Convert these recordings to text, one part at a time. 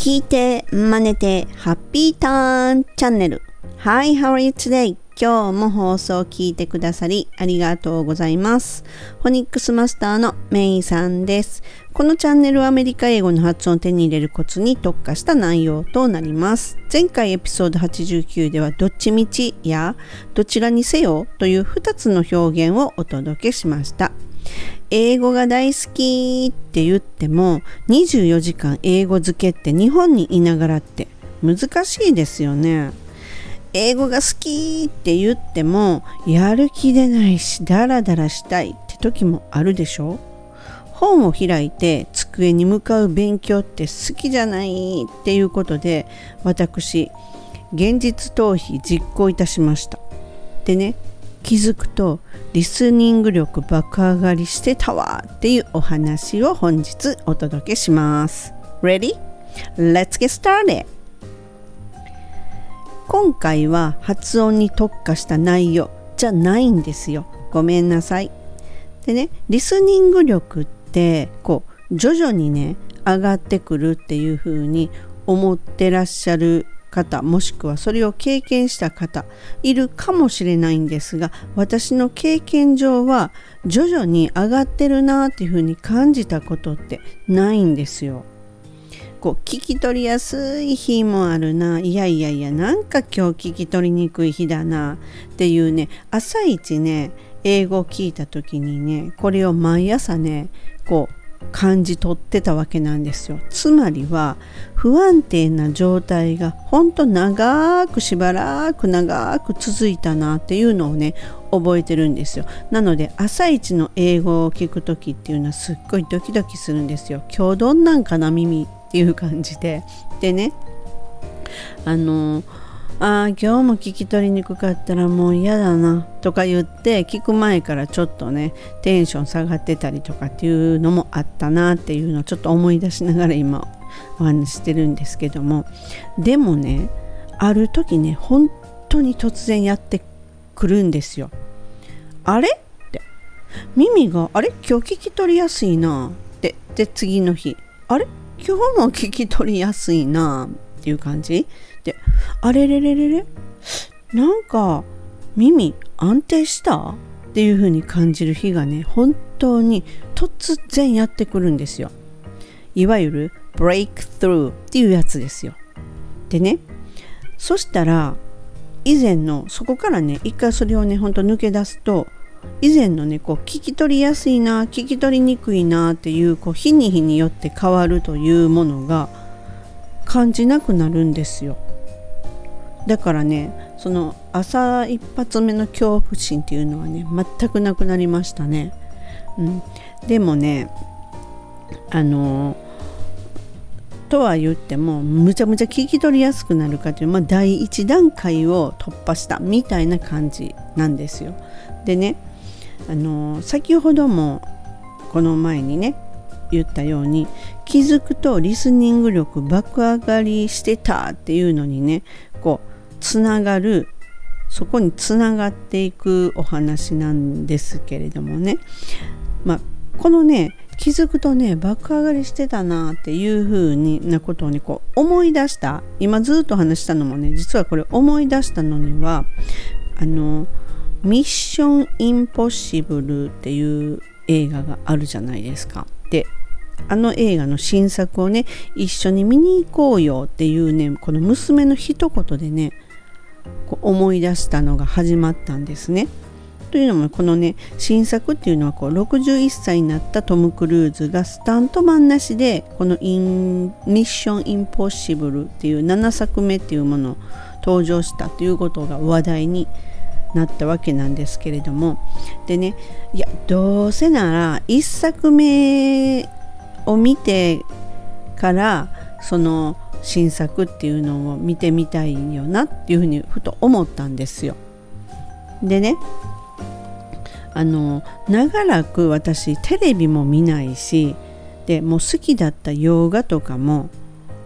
聞いて、真似て、ハッピーターンチャンネル。Hi, how are you today? 今日も放送を聞いてくださりありがとうございます。フォニックスマスターのメイさんです。このチャンネルはアメリカ英語の発音を手に入れるコツに特化した内容となります。前回エピソード89ではどっちみちやどちらにせよという2つの表現をお届けしました。英語が大好きって言っても24時間英語漬けって日本にいながらって難しいですよね。英語が好きって言ってもやる気出ないしダラダラしたいって時もあるでしょ本を開いて机に向かう勉強って好きじゃないっていうことで私現実逃避実行いたしましたでね気づくとリスニング力爆上がりしてたわっていうお話を本日お届けします Ready? Let's get started! 今回は発音に特化した内容じゃないんですよごめんなさいでねリスニング力ってこう徐々にね上がってくるっていう風に思ってらっしゃる方もしくはそれを経験した方いるかもしれないんですが私の経験上は徐々に上がってるなっていうふうに感じたことってないんですよ。こう聞き取りやすい日もあるないやいやいやなんか今日聞き取りにくい日だなっていうね朝一ね英語を聞いた時にねこれを毎朝ねこう感じ取ってたわけなんですよ。つまりは不安定な状態がほんと長くしばらく長く続いたなっていうのをね覚えてるんですよ。なので朝一の英語を聞く時っていうのはすっごいドキドキするんですよ。今日どんなんかな耳っていう感じで。でねあのああ今日も聞き取りにくかったらもう嫌だなとか言って聞く前からちょっとねテンション下がってたりとかっていうのもあったなっていうのをちょっと思い出しながら今お話してるんですけども。でもねある時ね本当に突然やってくるんですよ。あれ？って。耳があれ？今日聞き取りやすいなって。で次の日。あれ？今日も聞き取りやすいなっていう感じ？であれれれれれ？なんか耳安定した？っていう風に感じる日がね本当に突然やってくるんですよ。いわゆるブレイクスルーっていうやつですよ。でねそしたら以前のそこからね一回それをねほんと抜け出すと以前のねこう聞き取りやすいな聞き取りにくいなっていうこう日に日によって変わるというものが感じなくなるんですよ。だからねその朝一発目の恐怖心っていうのはね全くなくなりましたね、うん、でもねあのとは言ってもむちゃむちゃ聞き取りやすくなるかという、まあ、第一段階を突破したみたいな感じなんですよ。でねあの先ほどもこの前にね言ったように気づくとリスニング力爆上がりしてたっていうのにねこうつながるそこにつながっていくお話なんですけれどもね、まあ、このね気づくとね爆上がりしてたなっていう風になことをねこう思い出した今ずっと話したのもね実はこれ思い出したのにはあのミッションインポッシブルっていう映画があるじゃないですか。であの映画の新作をね一緒に見に行こうよっていうねこの娘の一言でねこう思い出したのが始まったんですね。というのもこのね新作っていうのはこう61歳になったトム・クルーズがスタントマンなしでこのイン「ミッション・インポッシブル」っていう7作目っていうものを登場したということが話題になったわけなんですけれどもでねいやどうせなら1作目を見てからその新作っていうのを見てみたいよなっていうふうにふと思ったんですよ。でねあの長らく私テレビも見ないしでもう好きだった洋画とかも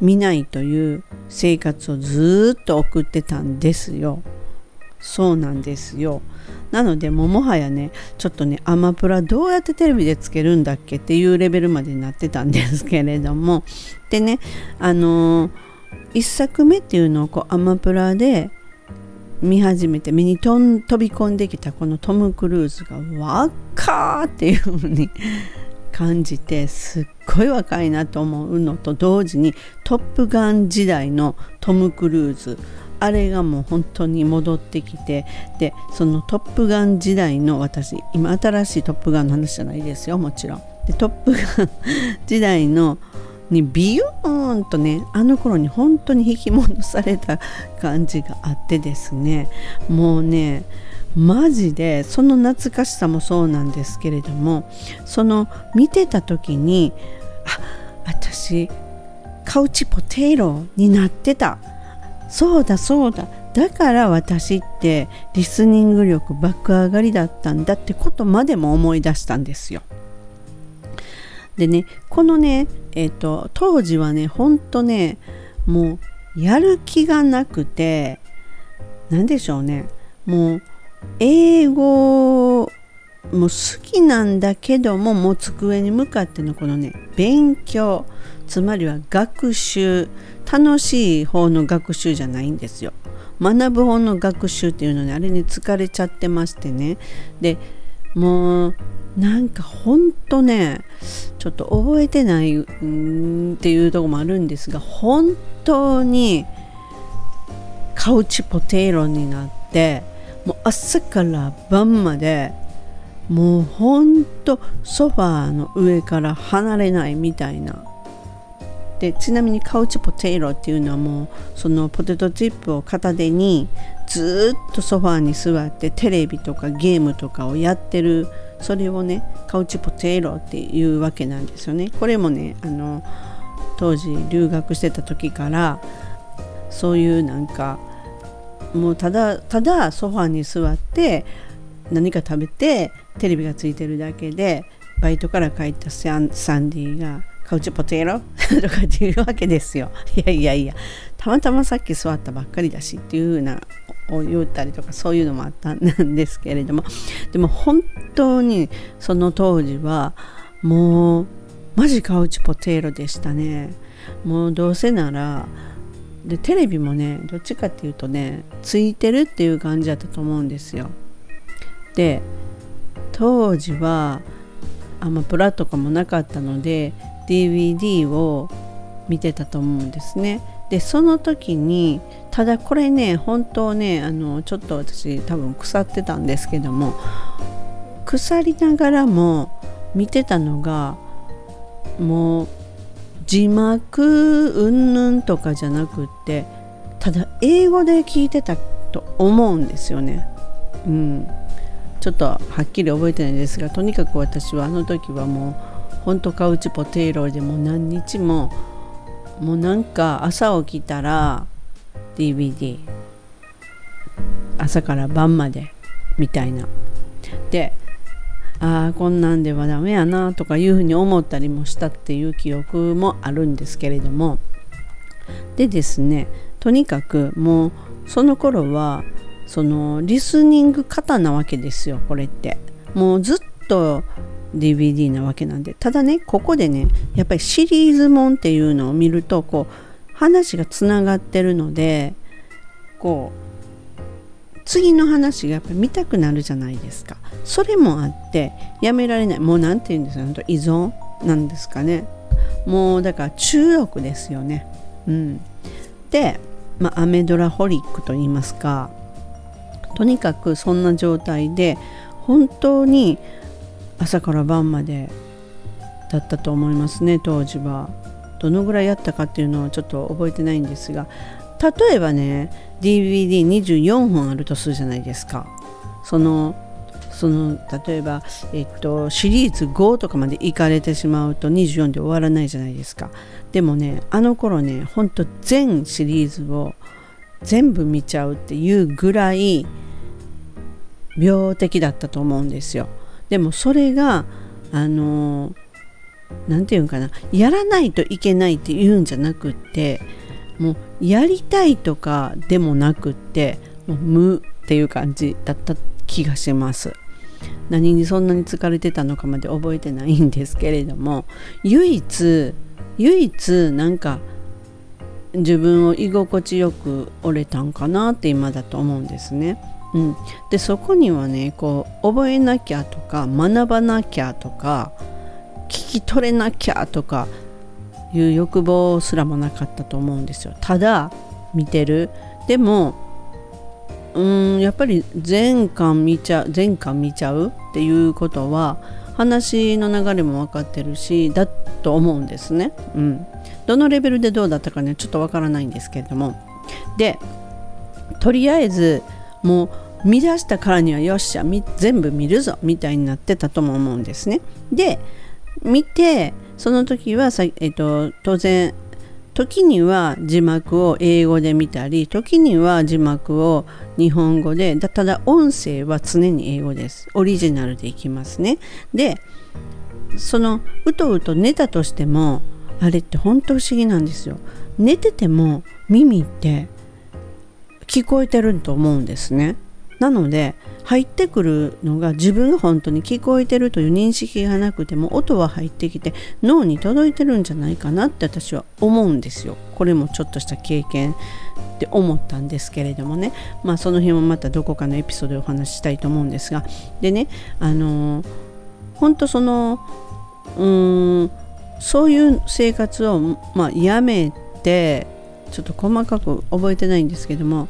見ないという生活をずっと送ってたんですよ。そうなんですよ。なのでももはやねちょっとねアマプラどうやってテレビでつけるんだっけっていうレベルまでになってたんですけれども。でねあのー、1作目っていうのをこうアマプラで見始めて目に飛び込んできたこのトム・クルーズが若ーっていう風に感じてすっごい若いなと思うのと同時に「トップガン」時代のトム・クルーズあれがもう本当に戻ってきてでその「トップガン」時代の私今新しい「トップガン」の話じゃないですよもちろん。で「トップガン 」時代のにビヨーンとねあの頃に本当に引き戻された感じがあってですねもうねマジでその懐かしさもそうなんですけれどもその見てた時にあ私カウチポテイロになってたそうだそうだ。だから私ってリスニング力爆上がりだったんだってことまでも思い出したんですよ。でねこのねえっ、ー、と当時はねほんとねもうやる気がなくて何でしょうね。もう英語も好きなんだけどももう机に向かってのこのね勉強。つまりは学習楽しい方の学習じゃないんですよ。学ぶ方の学習っていうのにあれに疲れちゃってましてねでもうなんかほんとねちょっと覚えてないっていうとこもあるんですが本当にカウチポテイロになってもう朝から晩までもうほんとソファーの上から離れないみたいなでちなみにカウチポテイロっていうのはもうそのポテトチップを片手にずっとソファーに座ってテレビとかゲームとかをやってるそれをねカウチポテイロっていうわけなんですよね。これもねあの当時留学してた時からそういうなんかもうただただソファーに座って何か食べてテレビがついてるだけでバイトから帰ったサンディがカウチポテロとかっていうわけですよ。いやいやいや、たまたまさっき座ったばっかりだしっていうふうなを言ったりとかそういうのもあったんですけれどもでも本当にその当時はもうマジカウチポテロでしたね。もうどうせならでテレビもねどっちかっていうとねついてるっていう感じだったと思うんですよ。で当時はアマプラとかもなかったので DVD を見てたと思うんですね。でその時にただこれね本当ねあのちょっと私多分腐ってたんですけども腐りながらも見てたのがもう字幕うんぬんとかじゃなくってただ英語で聞いてたと思うんですよね。うん、ちょっとはっきり覚えてないですがとにかく私はあの時はもうほんとカウチポテイロでも何日ももうなんか朝起きたら DVD 朝から晩までみたいな。でああこんなんではダメやなとかいうふうに思ったりもしたっていう記憶もあるんですけれども。でですねとにかくもうその頃はそのリスニング型なわけですよこれって。もうずっと DVD なわけなんで。ただねここでねやっぱりシリーズもんっていうのを見るとこう話がつながってるのでこう次の話がやっぱり見たくなるじゃないですか。それもあってやめられない。もう何て言うんですか？依存なんですかね。もうだから中毒ですよね。うん。でまあアメドラホリックと言いますか。とにかくそんな状態で本当に朝から晩までだったと思いますね当時は。どのぐらいやったかっていうのはちょっと覚えてないんですが例えばね DVD24 本あるとするじゃないですか。そのその例えば、えっと、シリーズ5とかまで行かれてしまうと24で終わらないじゃないですか。でもねあの頃ねほんと全シリーズを全部見ちゃうっていうぐらい病的だったと思うんですよ。でもそれがあの何て言うんかなやらないといけないっていうんじゃなくってもうやりたいとかでもなくってもう無っていう感じだった気がします何にそんなに疲れてたのかまで覚えてないんですけれども唯一唯一なんか自分を居心地よく折れたんかなって今だと思うんですね。うん、でそこにはねこう覚えなきゃとか学ばなきゃとか聞き取れなきゃとかいう欲望すらもなかったと思うんですよ。ただ見てるでもうんやっぱり全巻見ちゃう全巻見ちゃうっていうことは話の流れも分かってるしだと思うんですね。うん、どのレベルでどうだったかねちょっと分からないんですけれどもでとりあえずもう見出したからにはよっしゃ全部見るぞみたいになってたとも思うんですね。で見てその時はさ、えーと当然時には字幕を英語で見たり時には字幕を日本語でただ音声は常に英語です。オリジナルでいきますね。でそのうとうと寝たとしてもあれって本当不思議なんですよ。寝てても耳って聞こえてると思うんですね。なので入ってくるのが自分が本当に聞こえてるという認識がなくても音は入ってきて脳に届いてるんじゃないかなって私は思うんですよ。これもちょっとした経験って思ったんですけれどもねまあその辺もまたどこかのエピソードでお話ししたいと思うんですがでねあの、本当そのうーんそういう生活を、まあ、やめてちょっと細かく覚えてないんですけども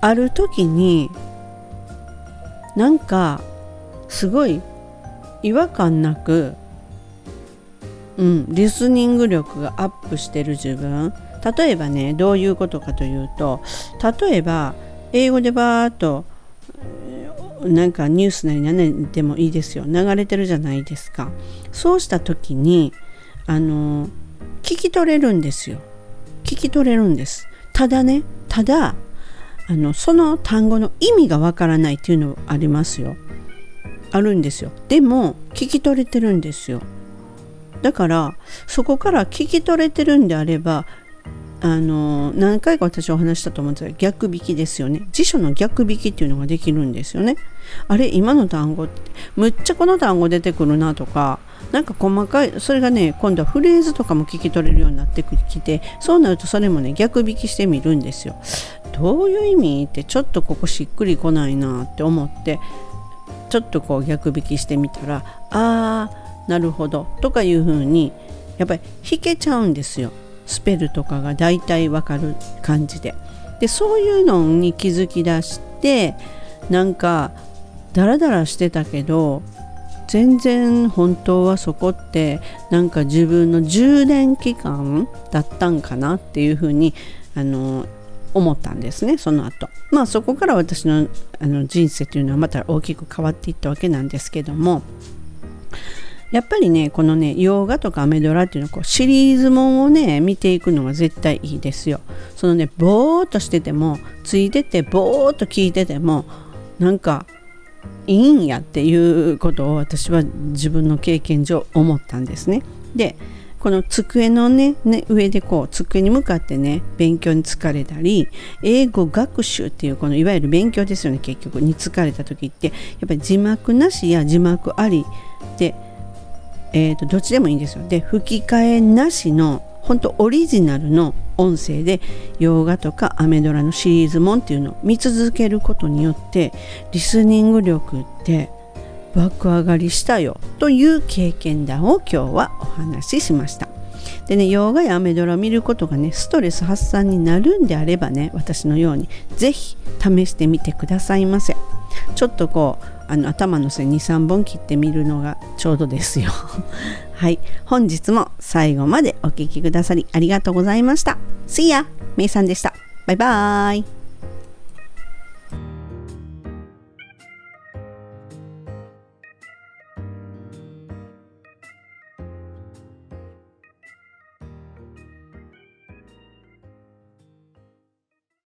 ある時になんかすごい違和感なく、うん、リスニング力がアップしてる自分。例えばねどういうことかというと例えば英語でバーっとなんかニュースなり何でもいいですよ。流れてるじゃないですか。そうした時にあの聞き取れるんですよ。聞き取れるんです。ただねただあのその単語の意味がわからないっていうのありますよ。あるんですよ。でも聞き取れてるんですよ。だからそこから聞き取れてるんであればあの何回か私お話したと思うんですが逆引きですよね。辞書の逆引きっていうのができるんですよね。あれ今の単語ってむっちゃこの単語出てくるなとかなんか細かいそれがね今度はフレーズとかも聞き取れるようになってきてそうなるとそれもね逆引きしてみるんですよ。どういう意味ってちょっとここしっくりこないなって思ってちょっとこう逆引きしてみたらあーなるほどとかいうふうにやっぱり弾けちゃうんですよ。スペルとかが大体わかる感じで。でそういうのに気づき出してなんかダラダラしてたけど全然本当はそこってなんか自分の充電期間だったんかなっていうふうにあの思ったんですねその後。まあそこから私のあの人生というのはまた大きく変わっていったわけなんですけども。やっぱりねこのね洋画とかアメドラっていうのはこうシリーズもんをね見ていくのが絶対いいですよ。そのねぼーっとしててもついててぼーっと聞いててもなんかいいんやっていうことを私は自分の経験上思ったんですね。でこの机のね、ね、上でこう机に向かってね勉強に疲れたり英語学習っていうこのいわゆる勉強ですよね結局に疲れた時ってやっぱり字幕なしや字幕ありで、えー、とどっちでもいいんですよ。で吹き替えなしの本当オリジナルの音声で洋画とかアメドラのシリーズもんっていうのを見続けることによってリスニング力って爆上がりしたよという経験談を今日はお話ししました。でね、洋画やアメドラを見ることがね、ストレス発散になるんであればね、私のようにぜひ試してみてくださいませ。ちょっとこう、あの頭の線2、3本切ってみるのがちょうどですよ。はい、本日も最後までお聴きくださりありがとうございました。See ya! めいさんでした。バイバーイ。